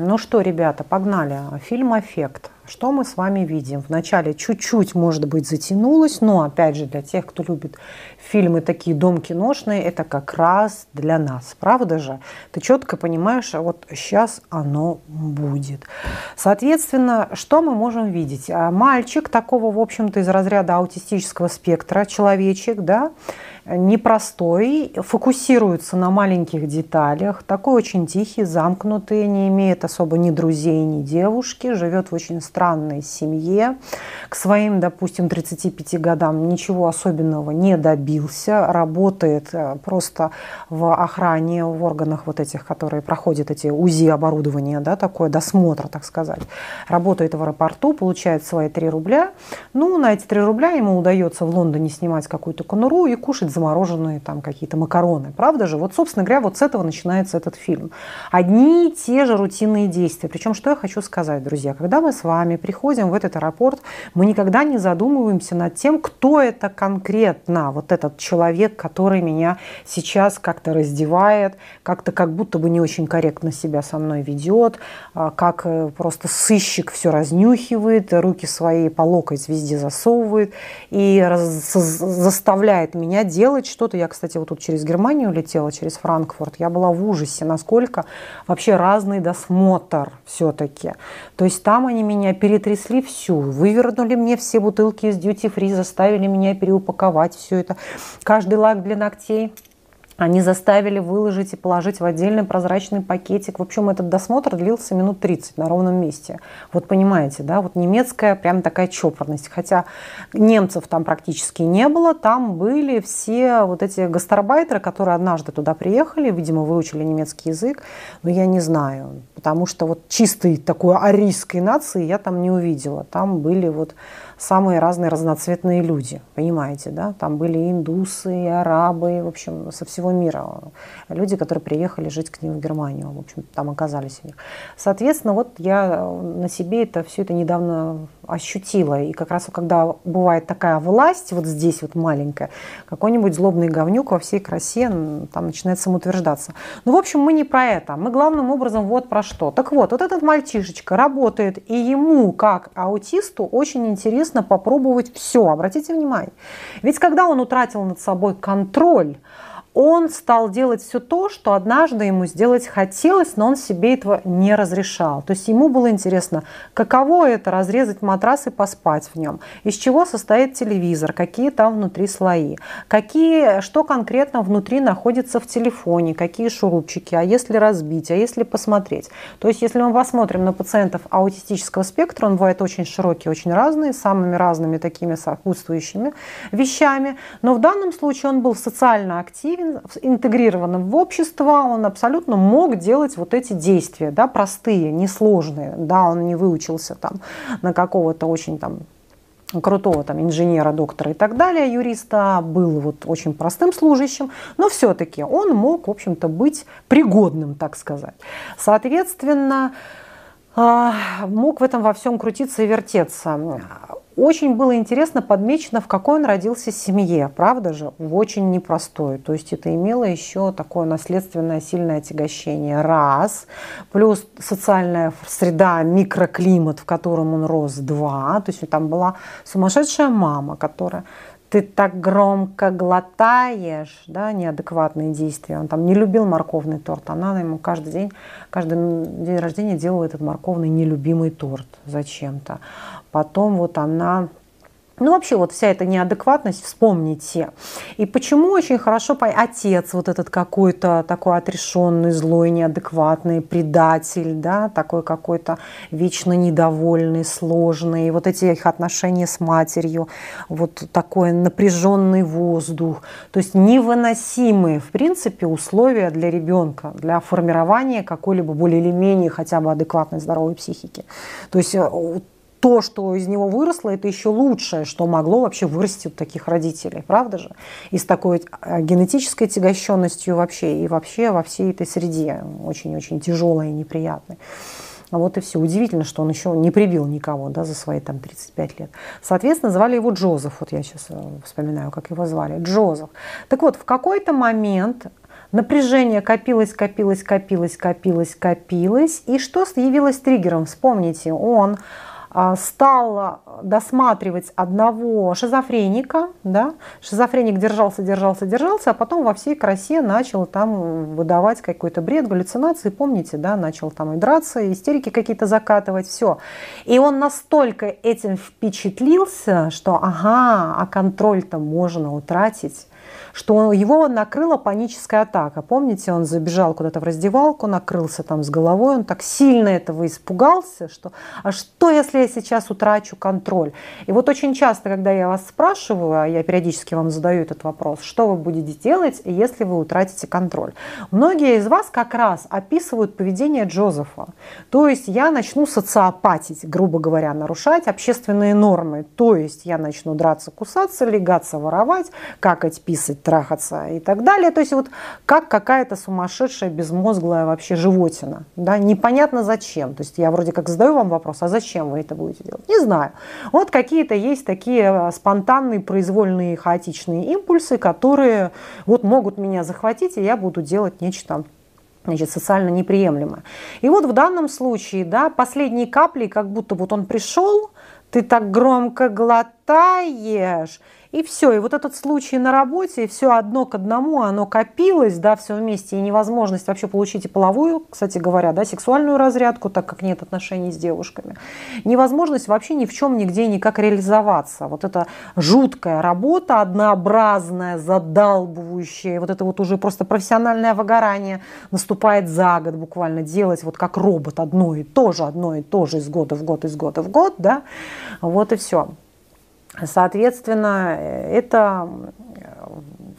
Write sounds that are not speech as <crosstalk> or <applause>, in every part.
Ну что, ребята, погнали. Фильм «Аффект». Что мы с вами видим? Вначале чуть-чуть, может быть, затянулось, но, опять же, для тех, кто любит фильмы такие дом киношные, это как раз для нас, правда же? Ты четко понимаешь, а вот сейчас оно будет. Соответственно, что мы можем видеть? А мальчик такого, в общем-то, из разряда аутистического спектра, человечек, да, непростой, фокусируется на маленьких деталях, такой очень тихий, замкнутый, не имеет особо ни друзей, ни девушки, живет в очень странной семье. К своим, допустим, 35 годам ничего особенного не добился, работает э, просто в охране, в органах вот этих, которые проходят эти УЗИ оборудования, да, такое досмотр, так сказать. Работает в аэропорту, получает свои 3 рубля. Ну, на эти 3 рубля ему удается в Лондоне снимать какую-то конуру и кушать замороженные там какие-то макароны. Правда же? Вот, собственно говоря, вот с этого начинается этот фильм. Одни и те же рутинные действия. Причем, что я хочу сказать, друзья, когда мы с вами приходим в этот аэропорт, мы никогда не задумываемся над тем, кто это конкретно, вот этот человек, который меня сейчас как-то раздевает, как-то как будто бы не очень корректно себя со мной ведет, а, как э, просто сыщик все разнюхивает, руки свои по локоть везде засовывает и заставляет меня делать делать что-то. Я, кстати, вот тут через Германию летела, через Франкфурт. Я была в ужасе, насколько вообще разный досмотр все-таки. То есть там они меня перетрясли всю, вывернули мне все бутылки из free, заставили меня переупаковать все это. Каждый лак для ногтей – они заставили выложить и положить в отдельный прозрачный пакетик. В общем, этот досмотр длился минут 30 на ровном месте. Вот понимаете, да, вот немецкая прям такая чопорность. Хотя немцев там практически не было, там были все вот эти гастарбайтеры, которые однажды туда приехали, видимо, выучили немецкий язык, но я не знаю, потому что вот чистой такой арийской нации я там не увидела. Там были вот самые разные разноцветные люди, понимаете, да? Там были индусы, и арабы, в общем, со всего мира. Люди, которые приехали жить к ним в Германию, в общем, там оказались у них. Соответственно, вот я на себе это все это недавно ощутила. И как раз когда бывает такая власть, вот здесь вот маленькая, какой-нибудь злобный говнюк во всей красе там начинает самоутверждаться. Ну, в общем, мы не про это. Мы главным образом вот про что. Так вот, вот этот мальчишечка работает, и ему, как аутисту, очень интересно попробовать все. Обратите внимание. Ведь когда он утратил над собой контроль, он стал делать все то, что однажды ему сделать хотелось, но он себе этого не разрешал. То есть ему было интересно, каково это разрезать матрас и поспать в нем, из чего состоит телевизор, какие там внутри слои, какие, что конкретно внутри находится в телефоне, какие шурупчики, а если разбить, а если посмотреть. То есть если мы посмотрим на пациентов аутистического спектра, он бывает очень широкий, очень разный, самыми разными такими сопутствующими вещами, но в данном случае он был социально активен, интегрированным в общество, он абсолютно мог делать вот эти действия, да, простые, несложные. Да, он не выучился там на какого-то очень там крутого там инженера, доктора и так далее, юриста, был вот очень простым служащим, но все-таки он мог, в общем-то, быть пригодным, так сказать. Соответственно, а, мог в этом во всем крутиться и вертеться. Очень было интересно подмечено, в какой он родился семье, правда же, в очень непростой. То есть это имело еще такое наследственное сильное отягощение. Раз, плюс социальная среда, микроклимат, в котором он рос, два. То есть там была сумасшедшая мама, которая ты так громко глотаешь, да, неадекватные действия. Он там не любил морковный торт, она ему каждый день, каждый день рождения делала этот морковный нелюбимый торт зачем-то. Потом вот она ну, вообще, вот вся эта неадекватность, вспомните. И почему очень хорошо отец вот этот какой-то такой отрешенный, злой, неадекватный, предатель, да, такой какой-то вечно недовольный, сложный. И вот эти их отношения с матерью, вот такой напряженный воздух. То есть невыносимые, в принципе, условия для ребенка, для формирования какой-либо более или менее хотя бы адекватной здоровой психики. То есть э, то, что из него выросло, это еще лучшее, что могло вообще вырасти у таких родителей, правда же? И с такой э, генетической тягощенностью вообще, и вообще во всей этой среде, очень-очень тяжелой и неприятной. Вот и все. Удивительно, что он еще не прибил никого да, за свои там 35 лет. Соответственно, звали его Джозеф. Вот я сейчас э, вспоминаю, как его звали. Джозеф. Так вот, в какой-то момент Напряжение копилось, копилось, копилось, копилось, копилось. И что явилось триггером? Вспомните, он а, стал досматривать одного шизофреника, да, шизофреник держался, держался, держался, а потом во всей красе начал там выдавать какой-то бред, галлюцинации, помните, да, начал там и драться, истерики какие-то закатывать, все. И он настолько этим впечатлился, что ага, а контроль-то можно утратить, что его накрыла паническая атака. Помните, он забежал куда-то в раздевалку, накрылся там с головой, он так сильно этого испугался, что а что, если я сейчас утрачу контроль? И вот очень часто, когда я вас спрашиваю, а я периодически вам задаю этот вопрос, что вы будете делать, если вы утратите контроль? Многие из вас как раз описывают поведение Джозефа. То есть я начну социопатить, грубо говоря, нарушать общественные нормы. То есть я начну драться, кусаться, легаться, воровать, какать, писать, трахаться и так далее. То есть вот как какая-то сумасшедшая, безмозглая вообще животина. Да? Непонятно зачем. То есть я вроде как задаю вам вопрос, а зачем вы это будете делать? Не знаю. Вот какие-то есть такие э, спонтанные, произвольные, хаотичные импульсы, которые вот могут меня захватить, и я буду делать нечто значит, социально неприемлемое. И вот в данном случае, да, последние капли, как будто вот он пришел, ты так громко глотаешь, и все. И вот этот случай на работе, и все одно к одному, оно копилось, да, все вместе, и невозможность вообще получить и половую, кстати говоря, да, сексуальную разрядку, так как нет отношений с девушками. Невозможность вообще ни в чем, нигде никак реализоваться. Вот эта жуткая работа, однообразная, задалбывающая, вот это вот уже просто профессиональное выгорание наступает за год буквально, делать вот как робот одно и то же, одно и то же из года в год, из года в год, да, вот и все. Соответственно, это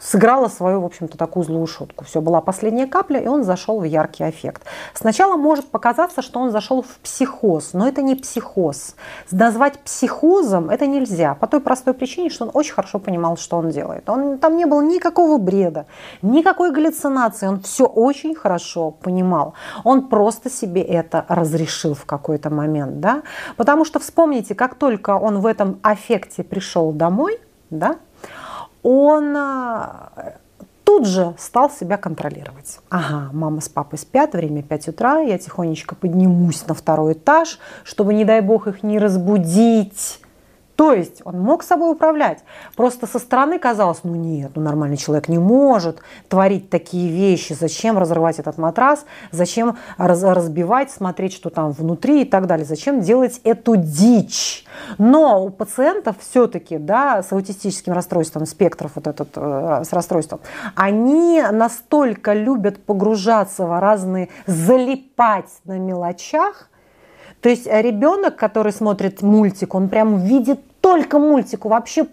сыграла свою, в общем-то, такую злую шутку. Все, была последняя капля, и он зашел в яркий эффект. Сначала может показаться, что он зашел в психоз, но это не психоз. Назвать психозом это нельзя, по той простой причине, что он очень хорошо понимал, что он делает. Он, там не было никакого бреда, никакой галлюцинации, он все очень хорошо понимал. Он просто себе это разрешил в какой-то момент, да, потому что вспомните, как только он в этом аффекте пришел домой, да, он а, тут же стал себя контролировать. Ага, мама с папой спят, время 5 утра, я тихонечко поднимусь на второй этаж, чтобы, не дай бог, их не разбудить. То есть он мог собой управлять. Просто со стороны казалось, ну нет, ну нормальный человек не может творить такие вещи. Зачем разрывать этот матрас? Зачем раз, разбивать, смотреть, что там внутри и так далее? Зачем делать эту дичь? Но у пациентов все-таки, да, с аутистическим расстройством, спектров вот этот, э, с расстройством, они настолько любят погружаться в разные, залипать на мелочах, то есть ребенок, который смотрит мультик, он прям видит только мультику. Вообще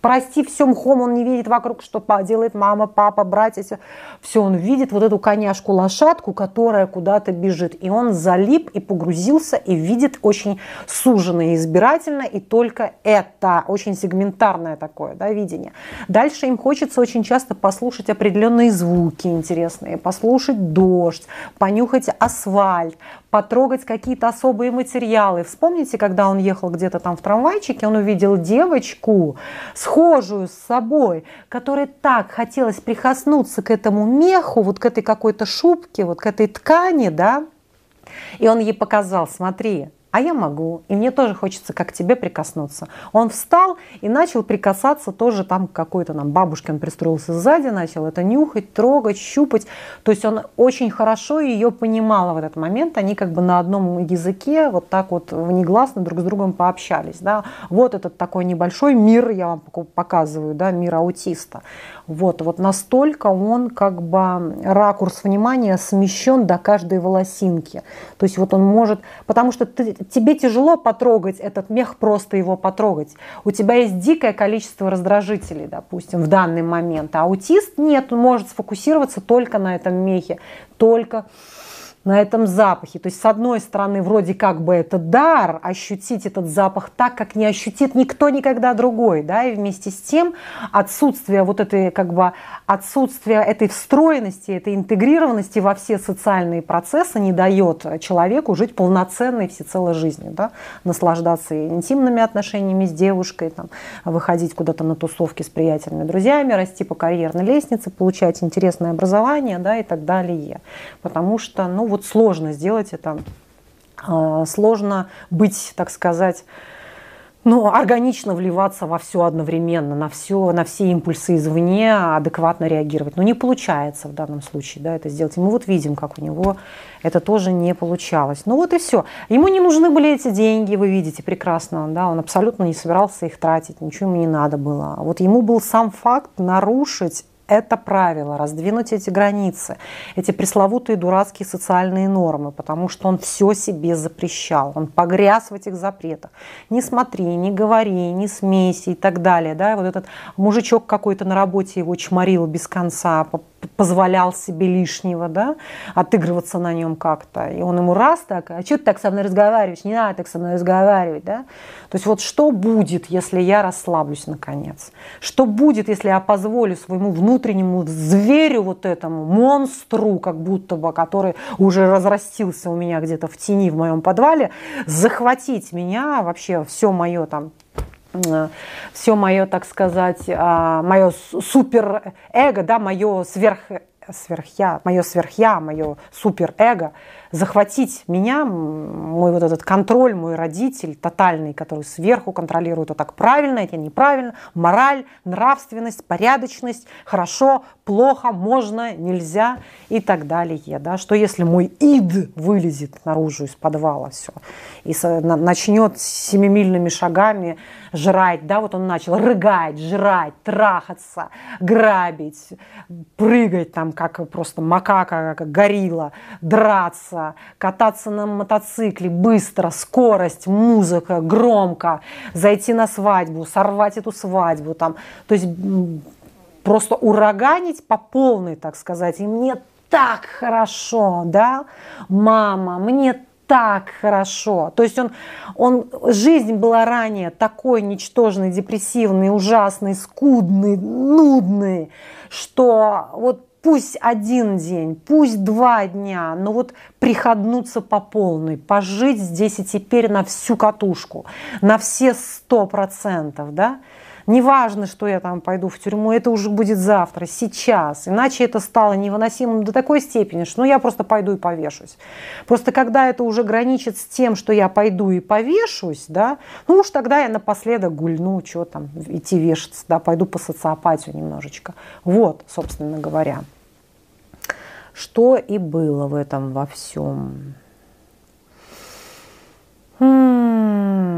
прости, все мхом он не видит вокруг, что делает мама, папа, братья. Все, все он видит вот эту коняшку-лошадку, которая куда-то бежит. И он залип и погрузился, и видит очень суженно и избирательно, и только это, очень сегментарное такое да, видение. Дальше им хочется очень часто послушать определенные звуки интересные, послушать дождь, понюхать асфальт, потрогать какие-то особые материалы. Вспомните, когда он ехал где-то там в трамвайчике, он увидел девочку, схожую с собой, которой так хотелось прикоснуться к этому меху, вот к этой какой-то шубке, вот к этой ткани, да, и он ей показал, смотри, а я могу, и мне тоже хочется как тебе прикоснуться. Он встал и начал прикасаться тоже там какой-то нам бабушке, он пристроился сзади, начал это нюхать, трогать, щупать. То есть он очень хорошо ее понимал в этот момент, они как бы на одном языке вот так вот внегласно друг с другом пообщались. Да. Вот этот такой небольшой мир, я вам показываю, да, мир аутиста. Вот, вот настолько он как бы ракурс внимания смещен до каждой волосинки. То есть вот он может, потому что ты, тебе тяжело потрогать этот мех, просто его потрогать. У тебя есть дикое количество раздражителей, допустим, в данный момент. А аутист нет, он может сфокусироваться только на этом мехе, только на этом запахе. То есть, с одной стороны, вроде как бы это дар, ощутить этот запах так, как не ощутит никто никогда другой, да, и вместе с тем отсутствие вот этой, как бы, отсутствие этой встроенности, этой интегрированности во все социальные процессы не дает человеку жить полноценной всецелой жизнью, да, наслаждаться интимными отношениями с девушкой, там, выходить куда-то на тусовки с приятельными друзьями, расти по карьерной лестнице, получать интересное образование, да, и так далее. Потому что, ну, вот сложно сделать это, а, сложно быть, так сказать, ну, органично вливаться во все одновременно, на все, на все импульсы извне адекватно реагировать. Но не получается в данном случае да, это сделать. И мы вот видим, как у него это тоже не получалось. Ну вот и все. Ему не нужны были эти деньги, вы видите прекрасно. Да, он абсолютно не собирался их тратить, ничего ему не надо было. Вот ему был сам факт нарушить это правило, раздвинуть эти границы, эти пресловутые дурацкие социальные нормы, потому что он все себе запрещал, он погряз в этих запретах. Не смотри, не говори, не смейся и так далее. Да? Вот этот мужичок какой-то на работе его чморил без конца, позволял себе лишнего, да, отыгрываться на нем как-то. И он ему раз так, а что ты так со мной разговариваешь, не надо так со мной разговаривать, да. То есть вот что будет, если я расслаблюсь наконец? Что будет, если я позволю своему внутреннему зверю вот этому, монстру, как будто бы, который уже разрастился у меня где-то в тени в моем подвале, захватить меня, вообще все мое там все мое, так сказать, а, мое супер эго, да, мое сверх сверхя, мое сверхя, мое суперэго, захватить меня, мой вот этот контроль, мой родитель тотальный, который сверху контролирует, вот так правильно, это неправильно, мораль, нравственность, порядочность, хорошо, плохо, можно, нельзя и так далее. Да? Что если мой ид вылезет наружу из подвала все и начнет семимильными шагами жрать, да, вот он начал рыгать, жрать, трахаться, грабить, прыгать там, как просто макака, как горилла, драться, кататься на мотоцикле быстро, скорость, музыка, громко, зайти на свадьбу, сорвать эту свадьбу, там, то есть просто ураганить по полной, так сказать, и мне так хорошо, да, мама, мне так хорошо. То есть он, он, жизнь была ранее такой ничтожной, депрессивной, ужасной, скудной, нудной, что вот пусть один день, пусть два дня, но вот приходнуться по полной, пожить здесь и теперь на всю катушку, на все сто процентов, да, Неважно, что я там пойду в тюрьму, это уже будет завтра, сейчас. Иначе это стало невыносимым до такой степени, что ну, я просто пойду и повешусь. Просто когда это уже граничит с тем, что я пойду и повешусь, да, ну уж тогда я напоследок гульну, что там, идти вешаться, да, пойду по социопатию немножечко. Вот, собственно говоря, что и было в этом во всем.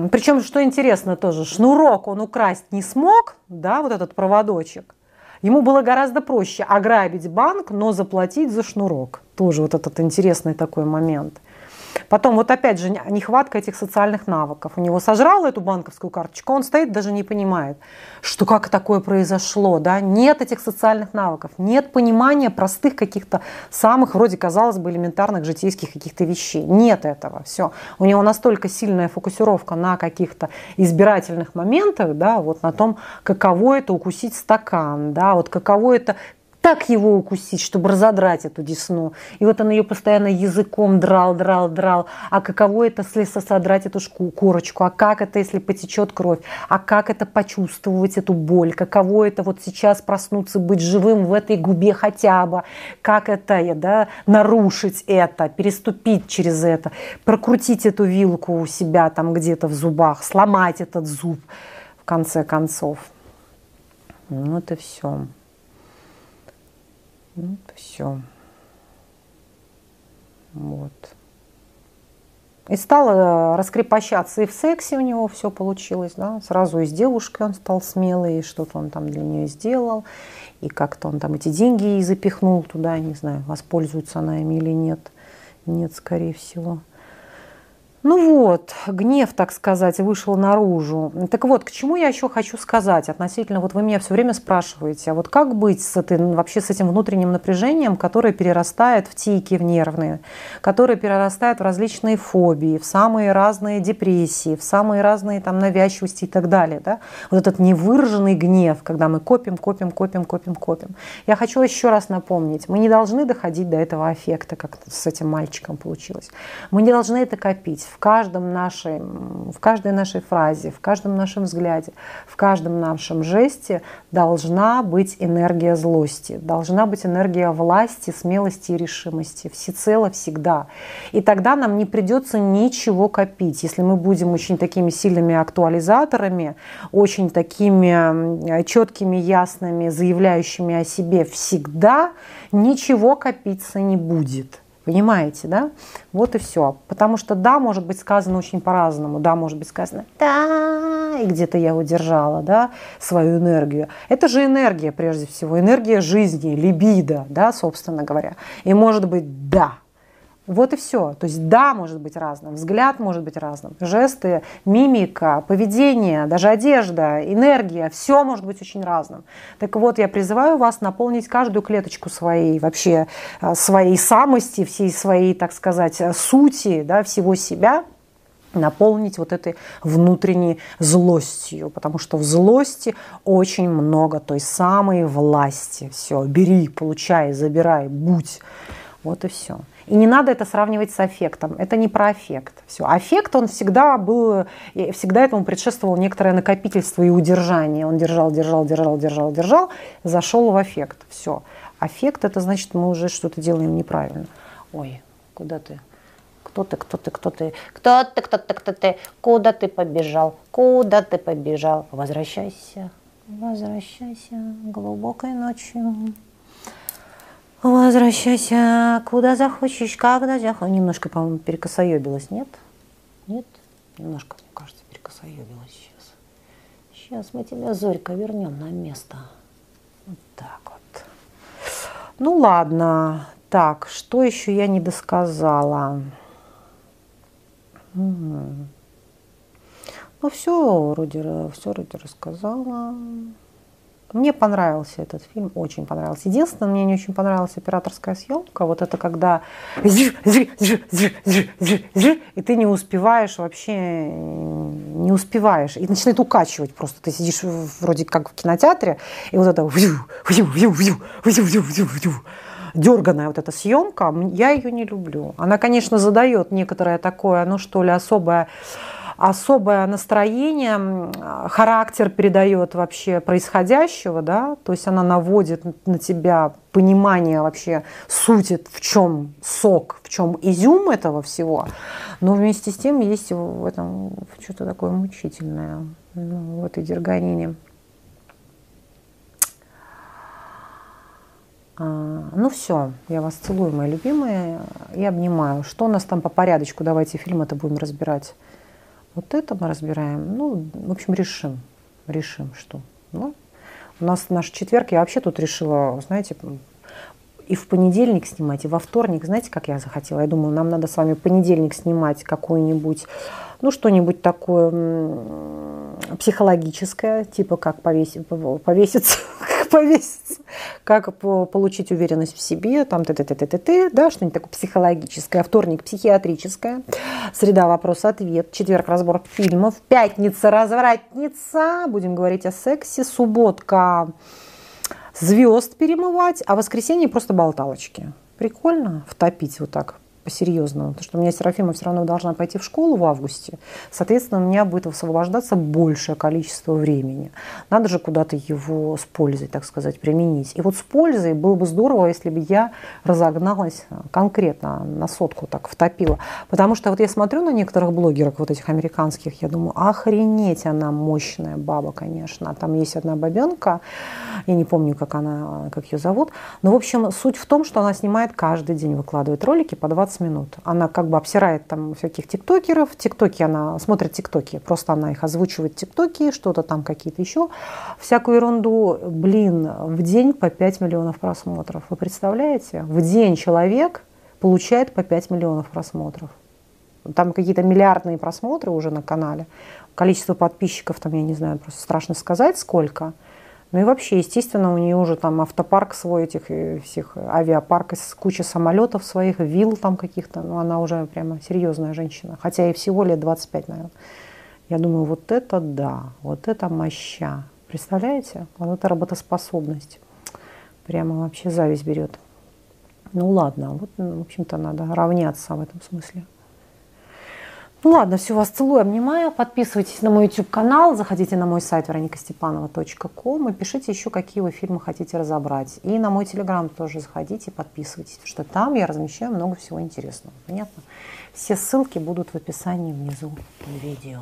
Причем, что интересно тоже, шнурок он украсть не смог, да, вот этот проводочек. Ему было гораздо проще ограбить банк, но заплатить за шнурок. Тоже вот этот интересный такой момент. Потом вот опять же нехватка этих социальных навыков. У него сожрал эту банковскую карточку, он стоит, даже не понимает, что как такое произошло. Да? Нет этих социальных навыков, нет понимания простых каких-то самых, вроде казалось бы, элементарных житейских каких-то вещей. Нет этого. Все. У него настолько сильная фокусировка на каких-то избирательных моментах, да, вот на том, каково это укусить стакан, да, вот каково это так его укусить, чтобы разодрать эту десну. И вот он ее постоянно языком драл, драл, драл. А каково это, если содрать эту шку, корочку? А как это, если потечет кровь? А как это почувствовать эту боль? Каково это вот сейчас проснуться, быть живым в этой губе хотя бы? Как это, да, нарушить это, переступить через это, прокрутить эту вилку у себя там где-то в зубах, сломать этот зуб в конце концов. Вот и все. Ну, все. Вот. И стал раскрепощаться и в сексе у него все получилось, да, сразу и с девушкой он стал смелый, и что-то он там для нее сделал, и как-то он там эти деньги ей запихнул туда, не знаю, воспользуется она ими или нет, нет, скорее всего. Ну вот, гнев, так сказать, вышел наружу. Так вот, к чему я еще хочу сказать относительно, вот вы меня все время спрашиваете, а вот как быть с этой, вообще с этим внутренним напряжением, которое перерастает в тики, в нервные, которое перерастает в различные фобии, в самые разные депрессии, в самые разные там навязчивости и так далее. Да? Вот этот невыраженный гнев, когда мы копим, копим, копим, копим, копим. Я хочу еще раз напомнить, мы не должны доходить до этого аффекта, как с этим мальчиком получилось. Мы не должны это копить в каждом нашей, в каждой нашей фразе, в каждом нашем взгляде, в каждом нашем жесте должна быть энергия злости, должна быть энергия власти, смелости и решимости, всецело, всегда. И тогда нам не придется ничего копить. Если мы будем очень такими сильными актуализаторами, очень такими четкими, ясными, заявляющими о себе всегда, ничего копиться не будет. Понимаете, да? Вот и все. Потому что да, может быть сказано очень по-разному. Да, может быть сказано да, и где-то я удержала, да, свою энергию. Это же энергия, прежде всего, энергия жизни, либидо, да, собственно говоря. И может быть да, вот и все. То есть да, может быть разным, взгляд может быть разным, жесты, мимика, поведение, даже одежда, энергия, все может быть очень разным. Так вот, я призываю вас наполнить каждую клеточку своей, вообще э, своей самости, всей своей, так сказать, сути, да, всего себя, наполнить вот этой внутренней злостью, потому что в злости очень много той самой власти. Все, бери, получай, забирай, будь. Вот и все. И не надо это сравнивать с аффектом. Это не про аффект. Все. Аффект, он всегда был, всегда этому предшествовало некоторое накопительство и удержание. Он держал, держал, держал, держал, держал, зашел в аффект. Все. Аффект, это значит, мы уже что-то делаем неправильно. Ой, куда ты? Кто ты, кто ты, кто ты? Кто ты, кто ты, кто ты? Куда ты побежал? Куда ты побежал? Возвращайся, возвращайся глубокой ночью. Возвращайся, куда захочешь, когда захочешь. Немножко, по-моему, перекосоебилась, нет? Нет? Немножко, мне кажется, перекосоебилась сейчас. Сейчас мы тебя, Зорька, вернем на место. Вот так вот. Ну ладно. Так, что еще я не досказала? Угу. Ну все, вроде, все вроде рассказала. Мне понравился этот фильм, очень понравился. Единственное, мне не очень понравилась операторская съемка. Вот это когда и ты не успеваешь вообще, не успеваешь. И начинает укачивать просто. Ты сидишь вроде как в кинотеатре, и вот это дерганая вот эта съемка, я ее не люблю. Она, конечно, задает некоторое такое, ну что ли, особое особое настроение, характер передает вообще происходящего, да, то есть она наводит на тебя понимание вообще сути, в чем сок, в чем изюм этого всего, но вместе с тем есть в этом что-то такое мучительное, ну, в этой дерганине. А, ну все, я вас целую, мои любимые, и обнимаю. Что у нас там по порядочку? Давайте фильм это будем разбирать. Вот это мы разбираем. Ну, в общем, решим. Решим, что. Ну, у нас наш четверг, я вообще тут решила, знаете, и в понедельник снимать, и во вторник. Знаете, как я захотела? Я думаю, нам надо с вами понедельник снимать какой-нибудь, ну, что-нибудь такое психологическое, типа как повесить, повеситься, <laughs> повеситься, как получить уверенность в себе, там т т т т т да, что-нибудь такое психологическое, вторник психиатрическое, среда вопрос-ответ, четверг разбор фильмов, пятница развратница, будем говорить о сексе, субботка звезд перемывать, а воскресенье просто болталочки. Прикольно втопить вот так по-серьезному, потому что у меня Серафима все равно должна пойти в школу в августе, соответственно, у меня будет освобождаться большее количество времени. Надо же куда-то его с пользой, так сказать, применить. И вот с пользой было бы здорово, если бы я разогналась конкретно на сотку, так втопила. Потому что вот я смотрю на некоторых блогеров, вот этих американских, я думаю, охренеть она мощная баба, конечно. Там есть одна бабенка, я не помню, как она, как ее зовут, но, в общем, суть в том, что она снимает каждый день, выкладывает ролики по 20 15 минут. Она как бы обсирает там всяких тиктокеров. Тиктоки она смотрит тиктоки. Просто она их озвучивает тиктоки, что-то там какие-то еще. Всякую ерунду. Блин, в день по 5 миллионов просмотров. Вы представляете? В день человек получает по 5 миллионов просмотров. Там какие-то миллиардные просмотры уже на канале. Количество подписчиков там, я не знаю, просто страшно сказать сколько. Ну и вообще, естественно, у нее уже там автопарк свой, этих э, всех авиапарк, куча самолетов своих, вилл там каких-то. Ну, она уже прямо серьезная женщина. Хотя ей всего лет 25, наверное. Я думаю, вот это да, вот это моща. Представляете? Вот это работоспособность. Прямо вообще зависть берет. Ну ладно, вот, в общем-то, надо равняться в этом смысле. Ну ладно, все, вас целую, обнимаю. Подписывайтесь на мой YouTube-канал, заходите на мой сайт вероникастепанова.ком и пишите еще, какие вы фильмы хотите разобрать. И на мой Телеграм тоже заходите, подписывайтесь, потому что там я размещаю много всего интересного. Понятно? Все ссылки будут в описании внизу под видео.